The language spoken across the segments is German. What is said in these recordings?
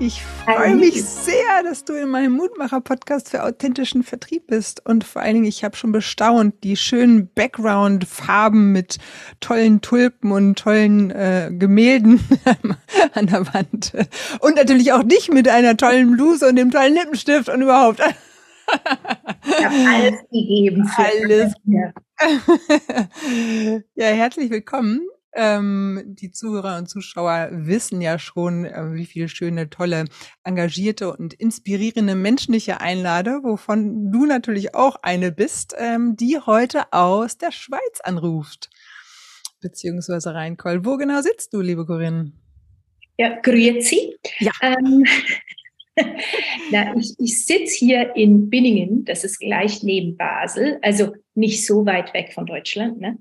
Ich freue mich sehr, dass du in meinem Mutmacher-Podcast für authentischen Vertrieb bist. Und vor allen Dingen, ich habe schon bestaunt, die schönen Background-Farben mit tollen Tulpen und tollen äh, Gemälden an der Wand. Und natürlich auch dich mit einer tollen Bluse und dem tollen Lippenstift und überhaupt. Ich habe alles gegeben. Für alles. ja, herzlich willkommen. Ähm, die Zuhörer und Zuschauer wissen ja schon, äh, wie viele schöne, tolle, engagierte und inspirierende Menschen ich hier einlade, wovon du natürlich auch eine bist, ähm, die heute aus der Schweiz anruft. Beziehungsweise reinkollt. Wo genau sitzt du, liebe Corinne? Ja, grüezi. Ja. Ähm, na, ich, ich sitze hier in Binningen, das ist gleich neben Basel, also nicht so weit weg von Deutschland. Ne?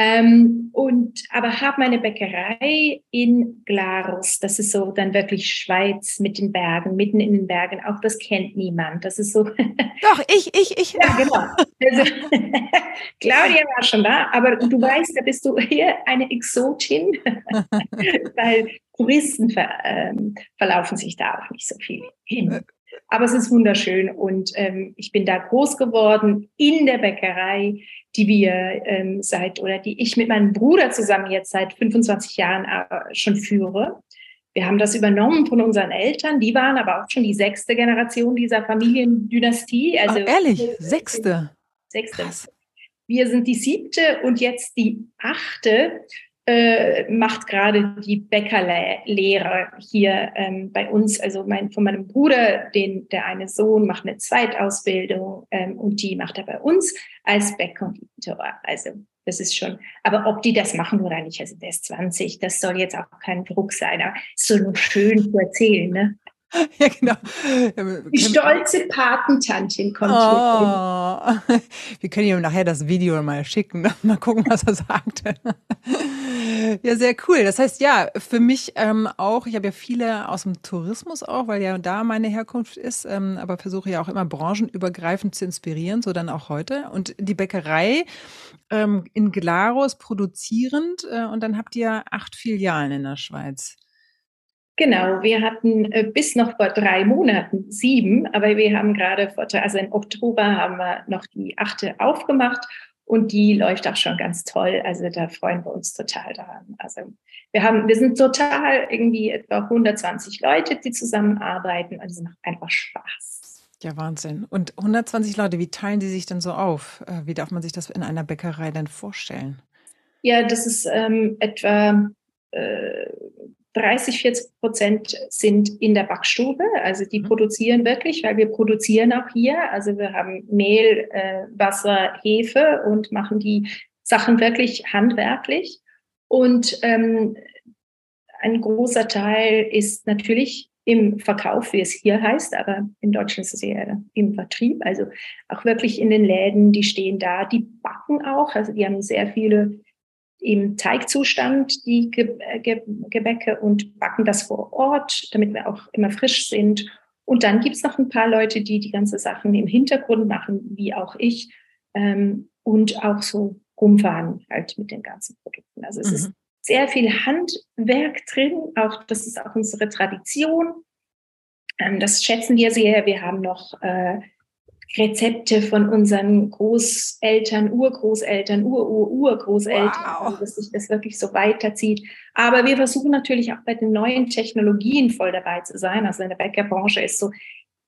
Ähm, und aber habe meine Bäckerei in Glarus. Das ist so dann wirklich Schweiz mit den Bergen, mitten in den Bergen. Auch das kennt niemand. Das ist so. Doch, ich, ich, ich. Ja, genau. Also, Claudia war schon da, aber du weißt, da bist du hier eine Exotin, weil Touristen ver, ähm, verlaufen sich da auch nicht so viel hin. Aber es ist wunderschön und ähm, ich bin da groß geworden in der Bäckerei, die wir ähm, seit oder die ich mit meinem Bruder zusammen jetzt seit 25 Jahren äh, schon führe. Wir haben das übernommen von unseren Eltern. Die waren aber auch schon die sechste Generation dieser Familiendynastie. Also Ach, ehrlich, sechste. Sechste. Krass. Wir sind die siebte und jetzt die achte äh, macht gerade die Bäckerlehre hier ähm, bei uns. Also mein, von meinem Bruder, den, der eine Sohn macht eine Zweitausbildung ähm, und die macht er bei uns als Bäckkonditor. Also das ist schon, aber ob die das machen oder nicht, also der ist 20, das soll jetzt auch kein Druck sein, aber ist so nur schön zu erzählen, ne? Ja, genau. Die stolze Patentantin kommt oh. hier. Wir können ihm nachher das Video mal schicken, mal gucken, was er sagt. Ja, sehr cool. Das heißt, ja, für mich ähm, auch, ich habe ja viele aus dem Tourismus auch, weil ja da meine Herkunft ist, ähm, aber versuche ja auch immer branchenübergreifend zu inspirieren, so dann auch heute. Und die Bäckerei ähm, in Glarus produzierend äh, und dann habt ihr acht Filialen in der Schweiz. Genau, wir hatten äh, bis noch vor drei Monaten sieben, aber wir haben gerade vor, also im Oktober haben wir noch die achte aufgemacht und die läuft auch schon ganz toll. Also da freuen wir uns total daran. Also wir haben, wir sind total irgendwie etwa 120 Leute, die zusammenarbeiten. Also macht einfach Spaß. Ja, Wahnsinn. Und 120 Leute, wie teilen die sich denn so auf? Äh, wie darf man sich das in einer Bäckerei denn vorstellen? Ja, das ist ähm, etwa äh, 30, 40 Prozent sind in der Backstube, also die mhm. produzieren wirklich, weil wir produzieren auch hier. Also wir haben Mehl, äh, Wasser, Hefe und machen die Sachen wirklich handwerklich. Und ähm, ein großer Teil ist natürlich im Verkauf, wie es hier heißt, aber in Deutschland ist es eher im Vertrieb, also auch wirklich in den Läden, die stehen da, die backen auch, also die haben sehr viele im Teigzustand die äh, Gebäcke und backen das vor Ort, damit wir auch immer frisch sind. Und dann gibt es noch ein paar Leute, die die ganze Sachen im Hintergrund machen, wie auch ich, ähm, und auch so rumfahren halt mit den ganzen Produkten. Also es mhm. ist sehr viel Handwerk drin, auch das ist auch unsere Tradition. Ähm, das schätzen wir sehr. Wir haben noch äh, Rezepte von unseren Großeltern, Urgroßeltern, Ur-Ur-Urgroßeltern, wow. also dass sich das wirklich so weiterzieht. Aber wir versuchen natürlich auch bei den neuen Technologien voll dabei zu sein. Also in der Bäckerbranche ist so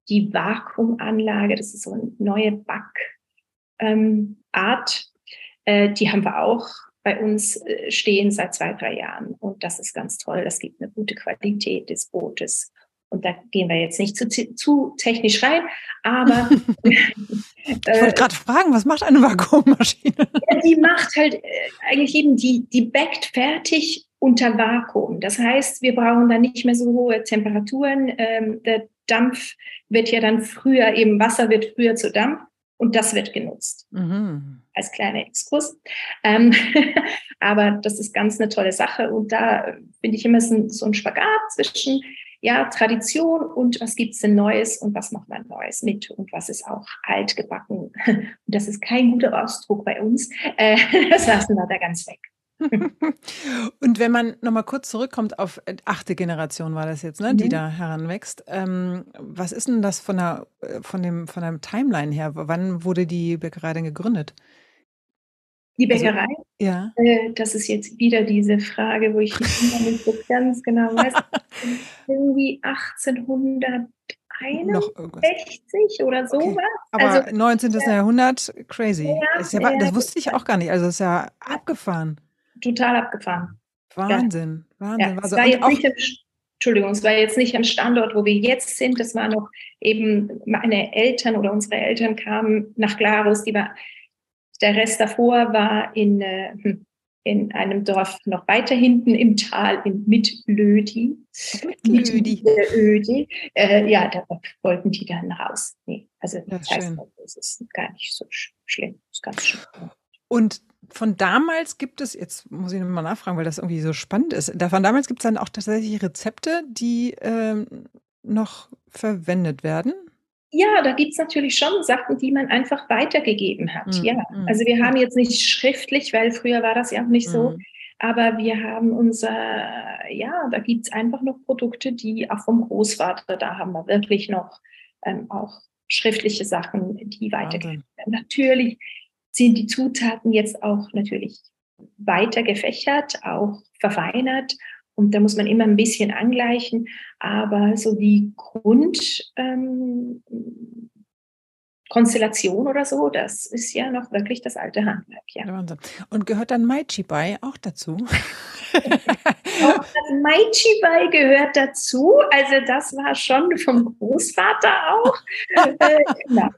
die Vakuumanlage, das ist so eine neue Backart, ähm, äh, die haben wir auch bei uns äh, stehen seit zwei, drei Jahren. Und das ist ganz toll. Das gibt eine gute Qualität des Brotes und da gehen wir jetzt nicht zu, zu technisch rein, aber. ich wollte gerade fragen, was macht eine Vakuummaschine? Ja, die macht halt äh, eigentlich eben, die, die backt fertig unter Vakuum. Das heißt, wir brauchen dann nicht mehr so hohe Temperaturen. Ähm, der Dampf wird ja dann früher, eben Wasser wird früher zu Dampf Und das wird genutzt. Mhm. Als kleiner Exkurs. Ähm, aber das ist ganz eine tolle Sache. Und da finde ich immer so, so ein Spagat zwischen ja, Tradition und was gibt es denn Neues und was macht man Neues mit und was ist auch altgebacken. Und das ist kein guter Ausdruck bei uns. Äh, das lassen wir da ganz weg. und wenn man nochmal kurz zurückkommt auf äh, achte Generation war das jetzt, ne, die mhm. da heranwächst. Ähm, was ist denn das von der, äh, von dem, von der Timeline her? Wann wurde die Bäckerei denn gegründet? Die also, Bäckerei? Also, ja. Äh, das ist jetzt wieder diese Frage, wo ich nicht so ganz genau weiß. Irgendwie 1861 oder sowas. Okay. Aber also, 19. Ja. Jahrhundert, crazy. Ja, das, ja, das wusste ich auch gar nicht. Also, das ist ja abgefahren. Total abgefahren. Wahnsinn, Wahnsinn. Ja, es war jetzt nicht im, Entschuldigung, es war jetzt nicht am Standort, wo wir jetzt sind. Das war noch eben meine Eltern oder unsere Eltern kamen nach Glarus. Die war der Rest davor war in, äh, hm, in einem Dorf noch weiter hinten im Tal in Mitlödi. Mitlödi. Ödi. Äh, ja, da wollten die dann raus. Nee, also das ja, heißt, es ist gar nicht so schlimm. Das ist ganz schön. Und von damals gibt es, jetzt muss ich nochmal nachfragen, weil das irgendwie so spannend ist, von damals gibt es dann auch tatsächlich Rezepte, die ähm, noch verwendet werden? Ja, da gibt's natürlich schon Sachen, die man einfach weitergegeben hat. Mhm. Ja, hm, also wir haben jetzt nicht schriftlich, weil früher war das ja auch nicht mhm. so, aber wir haben unser, ja, da gibt's einfach noch Produkte, die auch vom Großvater, da haben wir wirklich noch ähm, auch schriftliche Sachen, die weitergegeben werden. Natürlich sind die Zutaten jetzt auch natürlich weiter gefächert, auch verfeinert und da muss man immer ein bisschen angleichen. Aber so die Grundkonstellation ähm, oder so, das ist ja noch wirklich das alte Handwerk. Ja. Wahnsinn. Und gehört dann Maichi Bai auch dazu? auch das Maichi Bai gehört dazu. Also das war schon vom Großvater auch. äh, ja.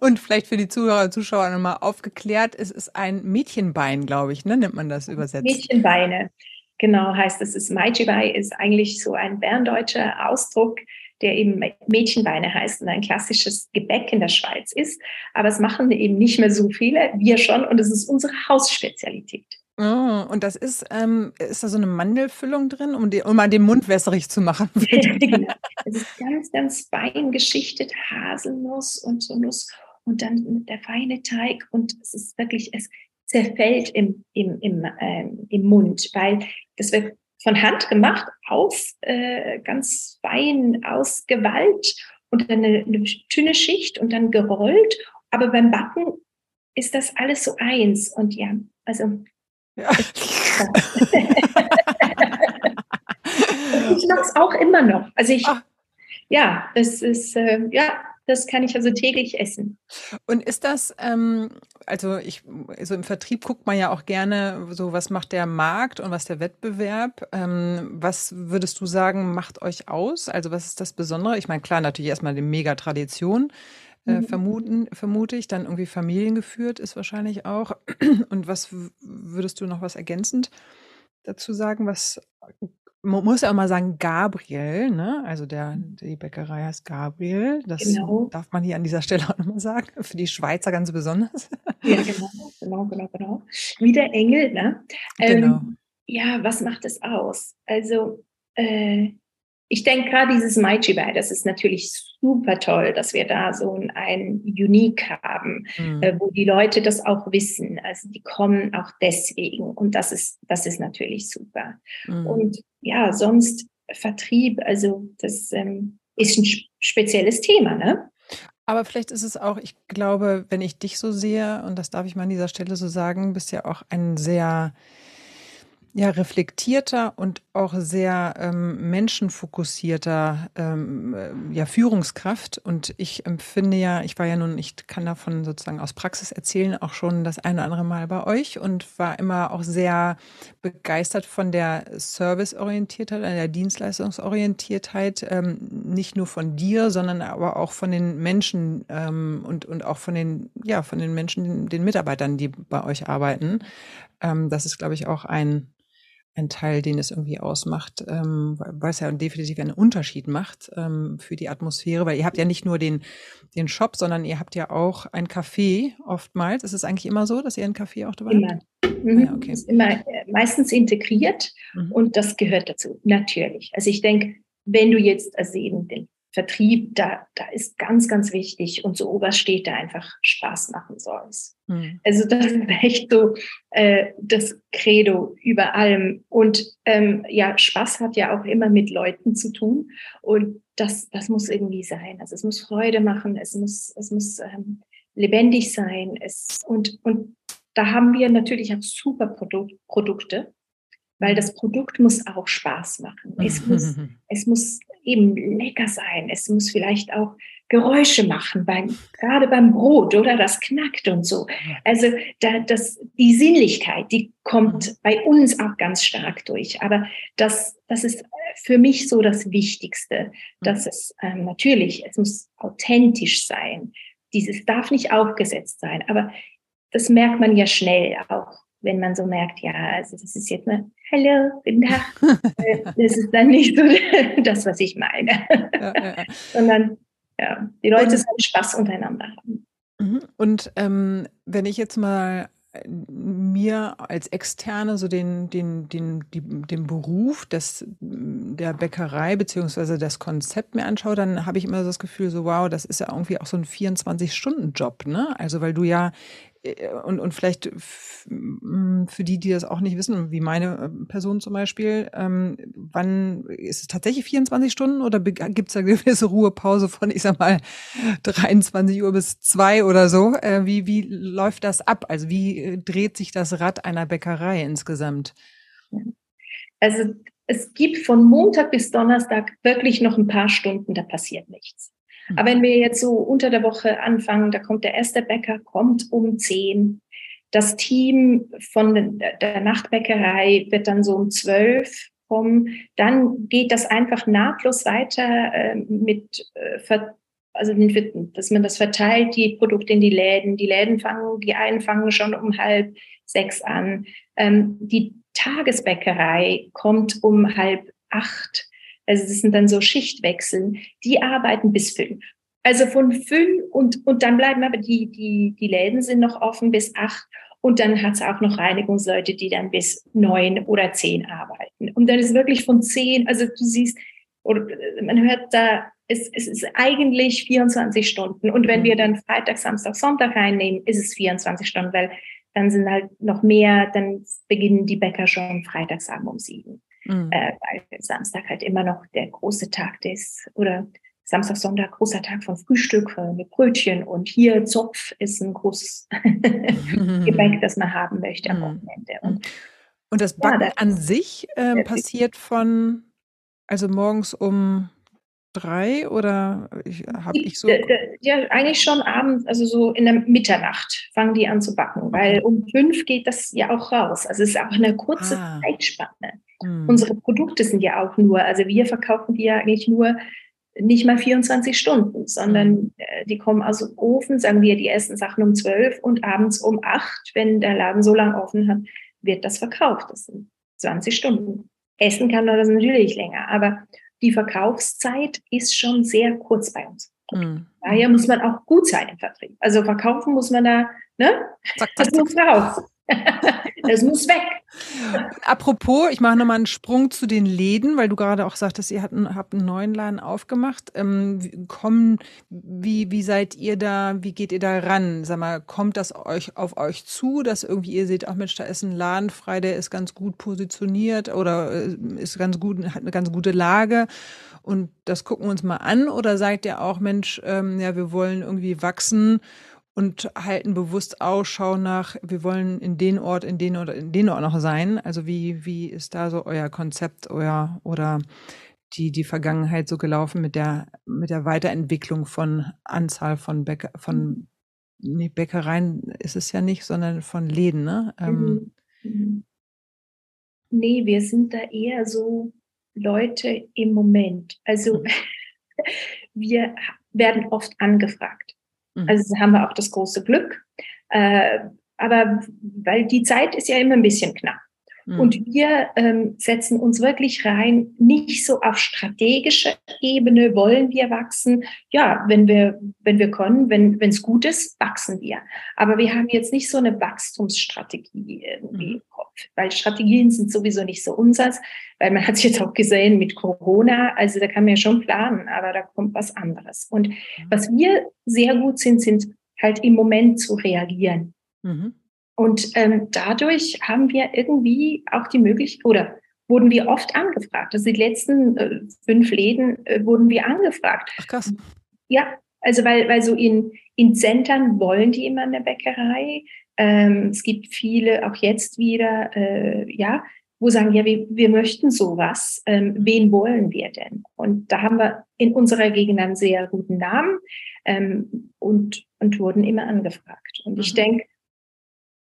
Und vielleicht für die Zuhörer und Zuschauer nochmal aufgeklärt, es ist ein Mädchenbein, glaube ich, ne? nennt man das übersetzt. Mädchenbeine. Genau, heißt es ist Maijibai, ist eigentlich so ein berndeutscher Ausdruck, der eben Mädchenbeine heißt und ein klassisches Gebäck in der Schweiz ist. Aber es machen eben nicht mehr so viele, wir schon, und es ist unsere Hausspezialität. Oh, und das ist, ähm, ist da so eine Mandelfüllung drin, um, die, um mal den Mund wässrig zu machen? genau. Es ist ganz, ganz fein geschichtet, Haselnuss und so Nuss und dann der feine Teig und es ist wirklich, es zerfällt im, im, im, äh, im Mund, weil das wird von Hand gemacht, auf äh, ganz fein ausgewallt und dann eine, eine dünne Schicht und dann gerollt. Aber beim Backen ist das alles so eins. Und ja, also. Ja. ich mache es auch immer noch. Also ich, Ach. ja, das ist, äh, ja, das kann ich also täglich essen. Und ist das, ähm, also ich, so im Vertrieb guckt man ja auch gerne, so was macht der Markt und was der Wettbewerb. Ähm, was würdest du sagen, macht euch aus? Also was ist das Besondere? Ich meine, klar, natürlich erstmal die Mega-Tradition. Äh, mhm. vermuten, vermute ich, dann irgendwie familiengeführt ist wahrscheinlich auch. Und was würdest du noch was ergänzend dazu sagen, was man muss ja auch mal sagen, Gabriel, ne? Also der, die Bäckerei heißt Gabriel. Das genau. darf man hier an dieser Stelle auch nochmal sagen. Für die Schweizer ganz besonders. Ja, genau, genau, genau, genau. Wie der Engel, ne? Genau. Ähm, ja, was macht es aus? Also, äh, ich denke gerade dieses Maichibai, das ist natürlich super toll, dass wir da so ein Unique haben, mhm. äh, wo die Leute das auch wissen. Also die kommen auch deswegen und das ist, das ist natürlich super. Mhm. Und ja, sonst Vertrieb, also das ähm, ist ein spezielles Thema, ne? Aber vielleicht ist es auch, ich glaube, wenn ich dich so sehe, und das darf ich mal an dieser Stelle so sagen, bist ja auch ein sehr ja, reflektierter und auch sehr ähm, menschenfokussierter ähm, äh, ja, Führungskraft. Und ich empfinde ja, ich war ja nun, ich kann davon sozusagen aus Praxis erzählen, auch schon das eine oder andere Mal bei euch und war immer auch sehr begeistert von der Serviceorientiertheit, der Dienstleistungsorientiertheit, ähm, nicht nur von dir, sondern aber auch von den Menschen ähm, und, und auch von den, ja, von den Menschen, den Mitarbeitern, die bei euch arbeiten. Ähm, das ist, glaube ich, auch ein ein Teil, den es irgendwie ausmacht, ähm, weil es ja definitiv einen Unterschied macht ähm, für die Atmosphäre, weil ihr habt ja nicht nur den, den Shop, sondern ihr habt ja auch ein Café oftmals. Ist es eigentlich immer so, dass ihr ein Café auch dabei immer. habt? Mhm. Ja, okay. Ist immer äh, meistens integriert mhm. und das gehört dazu, natürlich. Also ich denke, wenn du jetzt also eben den Vertrieb, da, da ist ganz, ganz wichtig und so oberst steht da einfach Spaß machen soll's. Mhm. Also das ist echt so äh, das Credo über allem. Und ähm, ja, Spaß hat ja auch immer mit Leuten zu tun und das, das muss irgendwie sein. Also es muss Freude machen, es muss, es muss ähm, lebendig sein. Es, und, und da haben wir natürlich auch super Produk Produkte weil das Produkt muss auch Spaß machen. Es muss, es muss eben lecker sein. Es muss vielleicht auch Geräusche machen, beim, gerade beim Brot oder das knackt und so. Also da, das, die Sinnlichkeit, die kommt mhm. bei uns auch ganz stark durch. Aber das, das ist für mich so das Wichtigste, dass mhm. es ähm, natürlich, es muss authentisch sein. Dieses darf nicht aufgesetzt sein, aber das merkt man ja schnell auch wenn man so merkt, ja, also das ist jetzt eine Hallo, guten Tag. Äh, das ist dann nicht so das, was ich meine. Ja, ja. Sondern ja, die Leute und, sollen Spaß untereinander haben. Mhm. Und ähm, wenn ich jetzt mal mir als Externe so den, den, den, die, den Beruf des, der Bäckerei beziehungsweise das Konzept mir anschaue, dann habe ich immer so das Gefühl, so wow, das ist ja irgendwie auch so ein 24-Stunden-Job, ne? Also weil du ja äh, und, und vielleicht für die, die das auch nicht wissen, wie meine äh, Person zum Beispiel, ähm, wann ist es tatsächlich 24 Stunden oder gibt es da eine gewisse Ruhepause von, ich sag mal, 23 Uhr bis 2 oder so? Äh, wie, wie läuft das ab? Also wie äh, dreht sich das Rad einer Bäckerei insgesamt? Also es gibt von Montag bis Donnerstag wirklich noch ein paar Stunden, da passiert nichts. Mhm. Aber wenn wir jetzt so unter der Woche anfangen, da kommt der erste Bäcker, kommt um zehn. Das Team von der Nachtbäckerei wird dann so um zwölf kommen. Dann geht das einfach nahtlos weiter äh, mit, äh, also dass man das verteilt, die Produkte in die Läden. Die Läden fangen, die einen fangen schon um halb sechs an. Ähm, die Tagesbäckerei kommt um halb acht. Also das sind dann so Schichtwechseln, die arbeiten bis fünf. Also von fünf und, und dann bleiben aber die, die, die Läden sind noch offen bis acht und dann hat es auch noch Reinigungsleute, die dann bis neun oder zehn arbeiten. Und dann ist wirklich von zehn, also du siehst, oder man hört da, es, es ist eigentlich 24 Stunden. Und wenn wir dann Freitag, Samstag, Sonntag reinnehmen, ist es 24 Stunden, weil dann sind halt noch mehr, dann beginnen die Bäcker schon Freitagsabend um sieben. Mhm. Äh, weil Samstag halt immer noch der große Tag ist oder Samstag, Sonntag, großer Tag von Frühstück äh, mit Brötchen und hier Zopf ist ein großes Gebäck, das man haben möchte am mhm. Wochenende. Und, und das Backen ja, das an sich äh, passiert von, also morgens um drei oder habe ich so? Ja, eigentlich schon abends, also so in der Mitternacht fangen die an zu backen, weil um fünf geht das ja auch raus. Also es ist auch eine kurze ah. Zeitspanne. Mhm. Unsere Produkte sind ja auch nur, also wir verkaufen die ja eigentlich nur nicht mal 24 Stunden, sondern mhm. äh, die kommen aus dem Ofen, sagen wir, die essen Sachen um zwölf und abends um acht, wenn der Laden so lange offen hat, wird das verkauft. Das sind 20 Stunden. Essen kann man das natürlich länger, aber die Verkaufszeit ist schon sehr kurz bei uns. Mhm. Daher muss man auch gut sein im Vertrieb. Also verkaufen muss man da, ne? Zack, zack, das muss raus. das muss weg. Apropos, ich mache nochmal einen Sprung zu den Läden, weil du gerade auch sagtest, ihr habt einen, neuen Laden aufgemacht. Ähm, kommen, wie, wie seid ihr da, wie geht ihr da ran? Sag mal, kommt das euch auf euch zu, dass irgendwie ihr seht, ach Mensch, da ist ein Laden frei, der ist ganz gut positioniert oder äh, ist ganz gut, hat eine ganz gute Lage und das gucken wir uns mal an? Oder sagt ihr auch, Mensch, ähm, ja, wir wollen irgendwie wachsen und halten bewusst Ausschau nach, wir wollen in den Ort, in den oder in den Ort noch sein. Also wie, wie ist da so euer Konzept, euer oder die, die Vergangenheit so gelaufen mit der, mit der Weiterentwicklung von Anzahl von Bäcker, von nee, Bäckereien ist es ja nicht, sondern von Läden, ne? Ähm, mhm. mhm. Nee, wir sind da eher so Leute im Moment. Also mhm. wir werden oft angefragt. Mhm. Also haben wir auch das große Glück. Äh, aber weil die Zeit ist ja immer ein bisschen knapp. Mhm. Und wir ähm, setzen uns wirklich rein, nicht so auf strategischer Ebene wollen wir wachsen. Ja, wenn wir, wenn wir können, wenn es gut ist, wachsen wir. Aber wir haben jetzt nicht so eine Wachstumsstrategie irgendwie mhm. im Kopf, weil Strategien sind sowieso nicht so unseres, weil man hat es jetzt auch gesehen mit Corona, also da kann man ja schon planen, aber da kommt was anderes. Und mhm. was wir sehr gut sind, sind halt im Moment zu reagieren. Mhm. Und ähm, dadurch haben wir irgendwie auch die Möglichkeit, oder wurden wir oft angefragt. Also die letzten äh, fünf Läden äh, wurden wir angefragt. Ach krass. Ja, also weil, weil so in, in Zentren wollen die immer eine Bäckerei. Ähm, es gibt viele, auch jetzt wieder, äh, ja, wo sagen, ja, wir, wir möchten sowas. Ähm, wen wollen wir denn? Und da haben wir in unserer Gegend einen sehr guten Namen ähm, und, und wurden immer angefragt. Und mhm. ich denke,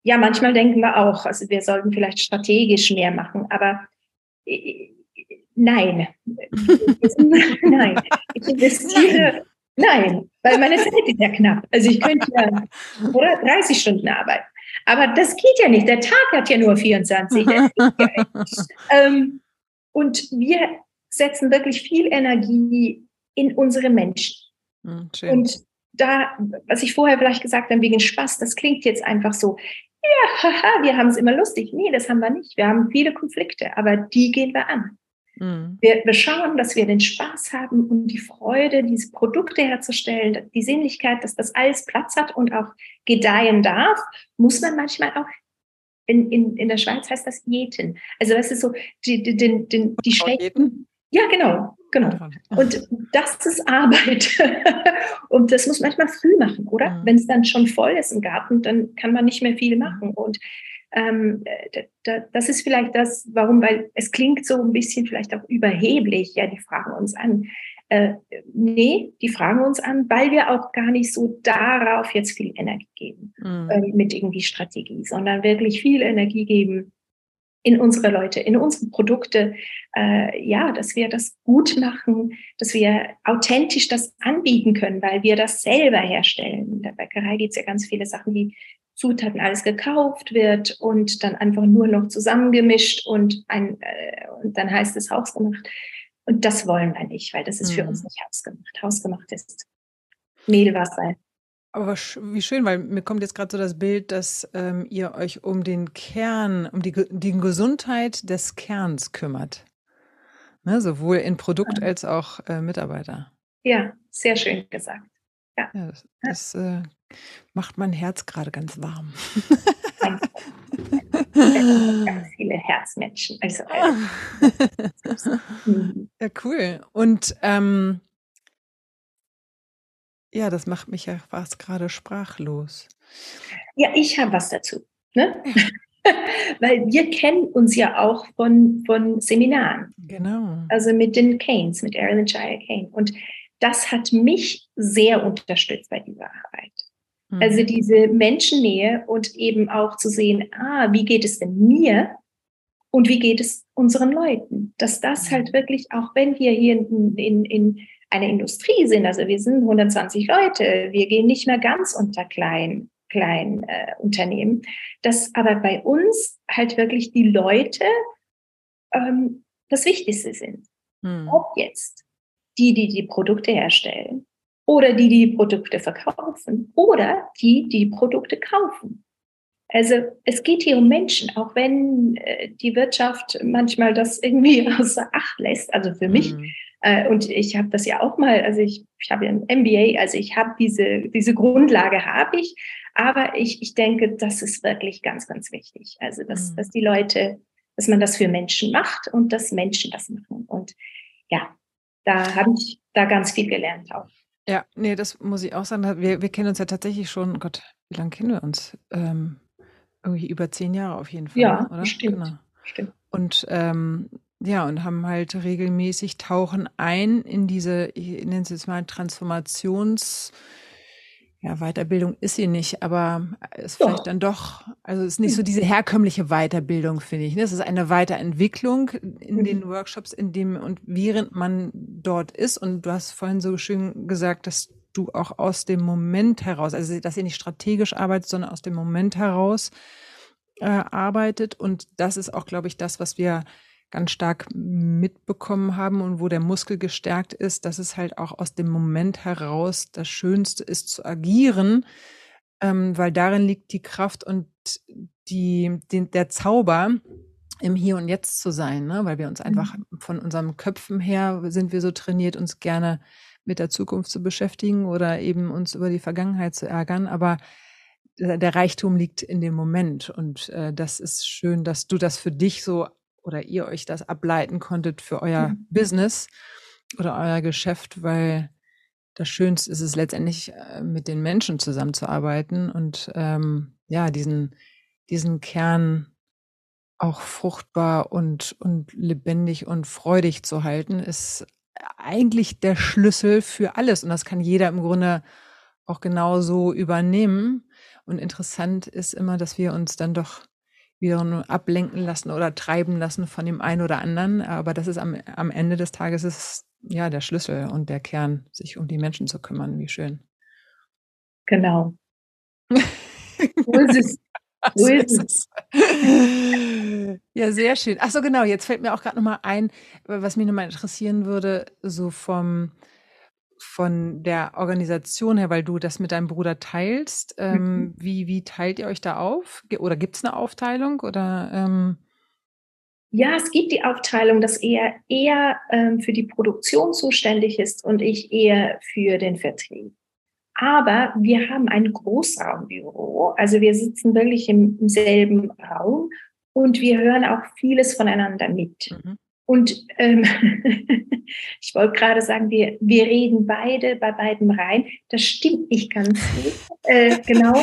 ja, manchmal denken wir auch, also wir sollten vielleicht strategisch mehr machen, aber äh, nein. nein. Ich investiere. Nein, weil meine Zeit ist ja knapp. Also ich könnte ja oder 30 Stunden arbeiten. Aber das geht ja nicht. Der Tag hat ja nur 24. Ja ähm, und wir setzen wirklich viel Energie in unsere Menschen. Hm, schön. Und da, was ich vorher vielleicht gesagt habe, wegen Spaß, das klingt jetzt einfach so ja, haha, wir haben es immer lustig. Nee, das haben wir nicht. Wir haben viele Konflikte, aber die gehen wir an. Mhm. Wir, wir schauen, dass wir den Spaß haben und die Freude, diese Produkte herzustellen, die Sinnlichkeit, dass das alles Platz hat und auch gedeihen darf, muss man manchmal auch in, in, in der Schweiz heißt das Jäten. Also das ist so die, die, die, die, die schrägen. Ja, genau, genau. Und das ist Arbeit. und das muss manchmal früh machen, oder? Mhm. Wenn es dann schon voll ist im Garten, dann kann man nicht mehr viel machen. Und ähm, das ist vielleicht das, warum, weil es klingt so ein bisschen vielleicht auch überheblich. Ja, die fragen uns an. Äh, nee, die fragen uns an, weil wir auch gar nicht so darauf jetzt viel Energie geben mhm. äh, mit irgendwie Strategie, sondern wirklich viel Energie geben in unsere Leute, in unsere Produkte, äh, ja, dass wir das gut machen, dass wir authentisch das anbieten können, weil wir das selber herstellen. In der Bäckerei gibt es ja ganz viele Sachen, die Zutaten alles gekauft wird und dann einfach nur noch zusammengemischt und, ein, äh, und dann heißt es hausgemacht. Und das wollen wir nicht, weil das ist mhm. für uns nicht hausgemacht. Hausgemacht ist Mehlwasser, aber wie schön, weil mir kommt jetzt gerade so das Bild, dass ähm, ihr euch um den Kern, um die, die Gesundheit des Kerns kümmert. Ne, sowohl in Produkt als auch äh, Mitarbeiter. Ja, sehr schön gesagt. Ja. ja das, das äh, macht mein Herz gerade ganz warm. ganz viele Herzmenschen. Also, also. ja, cool. Und ähm, ja, das macht mich ja fast gerade sprachlos. Ja, ich habe was dazu. Ne? Weil wir kennen uns ja auch von, von Seminaren. Genau. Also mit den Keynes, mit Aaron und Jaya Kane. Und das hat mich sehr unterstützt bei dieser Arbeit. Mhm. Also diese Menschennähe und eben auch zu sehen, ah, wie geht es denn mir und wie geht es unseren Leuten? Dass das mhm. halt wirklich, auch wenn wir hier in, in, in eine Industrie sind. Also wir sind 120 Leute, wir gehen nicht mehr ganz unter klein, kleinen äh, Unternehmen. Dass aber bei uns halt wirklich die Leute ähm, das Wichtigste sind. Hm. Ob jetzt die, die die Produkte herstellen oder die, die Produkte verkaufen oder die, die die Produkte kaufen. Also es geht hier um Menschen, auch wenn äh, die Wirtschaft manchmal das irgendwie außer Acht lässt. Also für mich mhm. Äh, und ich habe das ja auch mal, also ich, ich habe ja ein MBA, also ich habe diese, diese Grundlage habe ich, aber ich, ich denke, das ist wirklich ganz, ganz wichtig. Also, dass, mhm. dass die Leute, dass man das für Menschen macht und dass Menschen das machen. Und ja, da habe ich da ganz viel gelernt auch. Ja, nee, das muss ich auch sagen. Wir, wir kennen uns ja tatsächlich schon, Gott, wie lange kennen wir uns? Ähm, irgendwie über zehn Jahre auf jeden Fall. Ja, oder? stimmt. Genau. stimmt. Und ähm, ja, und haben halt regelmäßig tauchen ein in diese, ich nenne es jetzt mal Transformations, ja, Weiterbildung ist sie nicht, aber ist ja. vielleicht dann doch, also es ist nicht so diese herkömmliche Weiterbildung, finde ich. Ne? Es ist eine Weiterentwicklung in mhm. den Workshops, in dem und während man dort ist. Und du hast vorhin so schön gesagt, dass du auch aus dem Moment heraus, also dass ihr nicht strategisch arbeitet, sondern aus dem Moment heraus äh, arbeitet. Und das ist auch, glaube ich, das, was wir ganz stark mitbekommen haben und wo der Muskel gestärkt ist, dass es halt auch aus dem Moment heraus das Schönste ist zu agieren, ähm, weil darin liegt die Kraft und die, die, der Zauber, im Hier und Jetzt zu sein, ne? weil wir uns einfach mhm. von unseren Köpfen her sind wir so trainiert, uns gerne mit der Zukunft zu beschäftigen oder eben uns über die Vergangenheit zu ärgern. Aber der Reichtum liegt in dem Moment. Und äh, das ist schön, dass du das für dich so oder ihr euch das ableiten konntet für euer mhm. Business oder euer Geschäft, weil das Schönste ist es letztendlich, äh, mit den Menschen zusammenzuarbeiten und ähm, ja, diesen, diesen Kern auch fruchtbar und, und lebendig und freudig zu halten, ist eigentlich der Schlüssel für alles. Und das kann jeder im Grunde auch genauso übernehmen. Und interessant ist immer, dass wir uns dann doch wieder nur ablenken lassen oder treiben lassen von dem einen oder anderen. Aber das ist am, am Ende des Tages ist ja der Schlüssel und der Kern, sich um die Menschen zu kümmern. Wie schön. Genau. so ist es. So ist es. Ja, sehr schön. Ach so, genau. Jetzt fällt mir auch gerade noch mal ein, was mich noch mal interessieren würde, so vom von der Organisation her, weil du das mit deinem Bruder teilst. Ähm, mhm. wie, wie teilt ihr euch da auf? Oder gibt es eine Aufteilung? Oder ähm ja, es gibt die Aufteilung, dass er eher ähm, für die Produktion zuständig ist und ich eher für den Vertrieb. Aber wir haben ein Großraumbüro, also wir sitzen wirklich im, im selben Raum und wir hören auch vieles voneinander mit. Mhm. Und ähm, ich wollte gerade sagen, wir, wir reden beide bei beiden rein. Das stimmt nicht ganz gut. Äh, genau.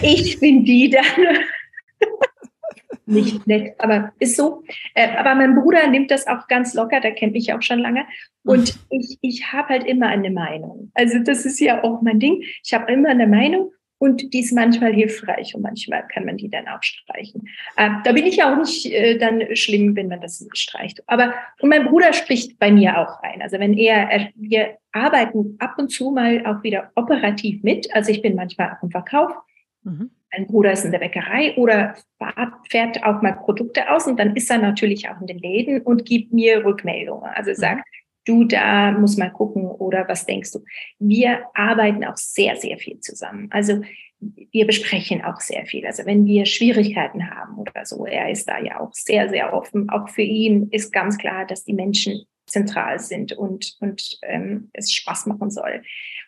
Ich bin die dann. nicht nett, aber ist so. Äh, aber mein Bruder nimmt das auch ganz locker, der kennt mich auch schon lange. Und ich, ich habe halt immer eine Meinung. Also das ist ja auch mein Ding. Ich habe immer eine Meinung und die ist manchmal hilfreich und manchmal kann man die dann auch streichen. Äh, da bin ich auch nicht äh, dann schlimm, wenn man das streicht. Aber und mein Bruder spricht bei mir auch rein. Also wenn er, er, wir arbeiten ab und zu mal auch wieder operativ mit. Also ich bin manchmal auch im Verkauf. Mhm. Mein Bruder ist in der Bäckerei oder fährt auch mal Produkte aus und dann ist er natürlich auch in den Läden und gibt mir Rückmeldungen. Also mhm. Du da muss mal gucken oder was denkst du? Wir arbeiten auch sehr, sehr viel zusammen. Also wir besprechen auch sehr viel. Also wenn wir Schwierigkeiten haben oder so, er ist da ja auch sehr, sehr offen. Auch für ihn ist ganz klar, dass die Menschen zentral sind und, und ähm, es Spaß machen soll.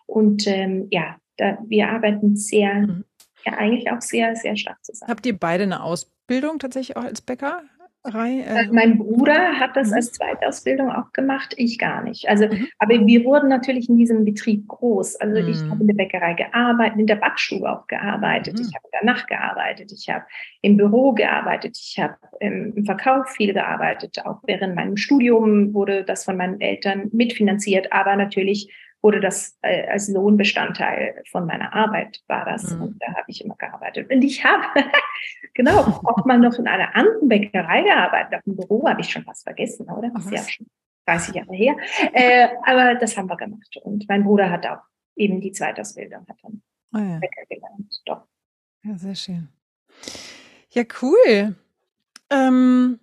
Und ähm, ja, da, wir arbeiten sehr, mhm. ja eigentlich auch sehr, sehr stark zusammen. Habt ihr beide eine Ausbildung tatsächlich auch als Bäcker? Rei, äh, mein Bruder hat das mhm. als Zweitausbildung auch gemacht, ich gar nicht. Also, mhm. aber wir wurden natürlich in diesem Betrieb groß. Also mhm. ich habe in der Bäckerei gearbeitet, in der Backstube auch gearbeitet, ich mhm. habe danach gearbeitet, ich habe im Büro gearbeitet, ich habe im Verkauf viel gearbeitet. Auch während meinem Studium wurde das von meinen Eltern mitfinanziert, aber natürlich wurde das äh, als Lohnbestandteil von meiner Arbeit war das mhm. und da habe ich immer gearbeitet. Und ich habe genau auch mal noch in einer anderen Bäckerei gearbeitet. Auf dem Büro habe ich schon fast vergessen, oder? Das ist ja schon 30 Jahre her. Äh, aber das haben wir gemacht. Und mein Bruder hat auch eben die Zweitausbildung, hat dann oh ja. Bäcker gelernt. Doch. Ja, sehr schön. Ja, cool. Ähm,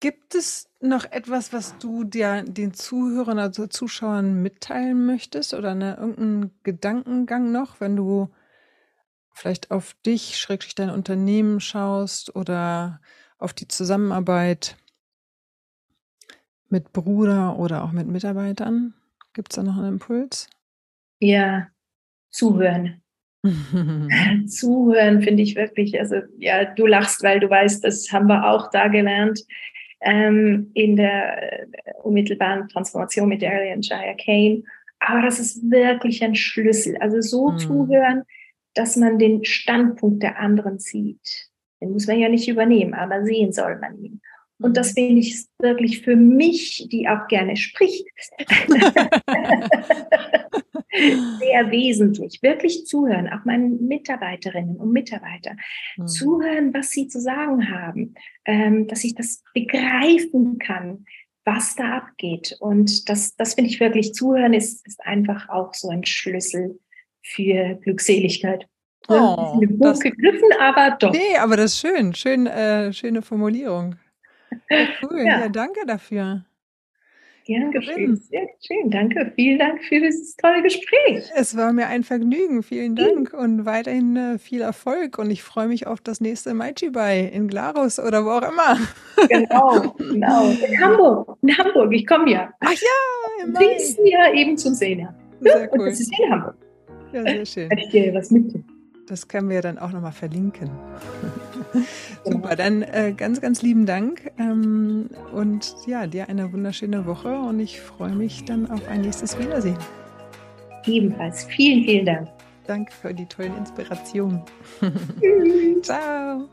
Gibt es noch etwas, was du dir den Zuhörern, also Zuschauern mitteilen möchtest oder eine, irgendeinen Gedankengang noch, wenn du vielleicht auf dich, schrägstrich dein Unternehmen schaust oder auf die Zusammenarbeit mit Bruder oder auch mit Mitarbeitern? Gibt es da noch einen Impuls? Ja, zuhören. zuhören finde ich wirklich, also ja, du lachst, weil du weißt, das haben wir auch da gelernt ähm, in der äh, unmittelbaren Transformation mit Darian Jaya Kane. Aber das ist wirklich ein Schlüssel. Also so mhm. zuhören, dass man den Standpunkt der anderen sieht. Den muss man ja nicht übernehmen, aber sehen soll man ihn. Und das mhm. finde ich wirklich für mich, die auch gerne spricht, sehr wesentlich. Wirklich zuhören, auch meinen Mitarbeiterinnen und Mitarbeitern. Mhm. Zuhören, was sie zu sagen haben, ähm, dass ich das begreifen kann, was da abgeht. Und das, das finde ich wirklich, zuhören ist, ist einfach auch so ein Schlüssel für Glückseligkeit. Oh, ein Buch gegriffen, aber doch. Nee, aber das ist schön. schön äh, schöne Formulierung. Ja, cool. Ja. ja, danke dafür. Gern geschehen. Sehr schön. Danke. Vielen Dank für dieses tolle Gespräch. Es war mir ein Vergnügen. Vielen Dank und weiterhin äh, viel Erfolg. Und ich freue mich auf das nächste Maichi-Bai in Glarus oder wo auch immer. Genau, genau. In Hamburg. In Hamburg. Ich komme ja. Ach ja, im Mai. ja eben zum Sehen. Sehr cool. Und das ist in Hamburg. Ja, sehr schön. Kann ich dir was mitnehmen? Das können wir dann auch nochmal verlinken. Super, dann äh, ganz, ganz lieben Dank ähm, und ja, dir eine wunderschöne Woche und ich freue mich dann auf ein nächstes Wiedersehen. Ebenfalls. Vielen, vielen Dank. Danke für die tollen Inspirationen. Ciao.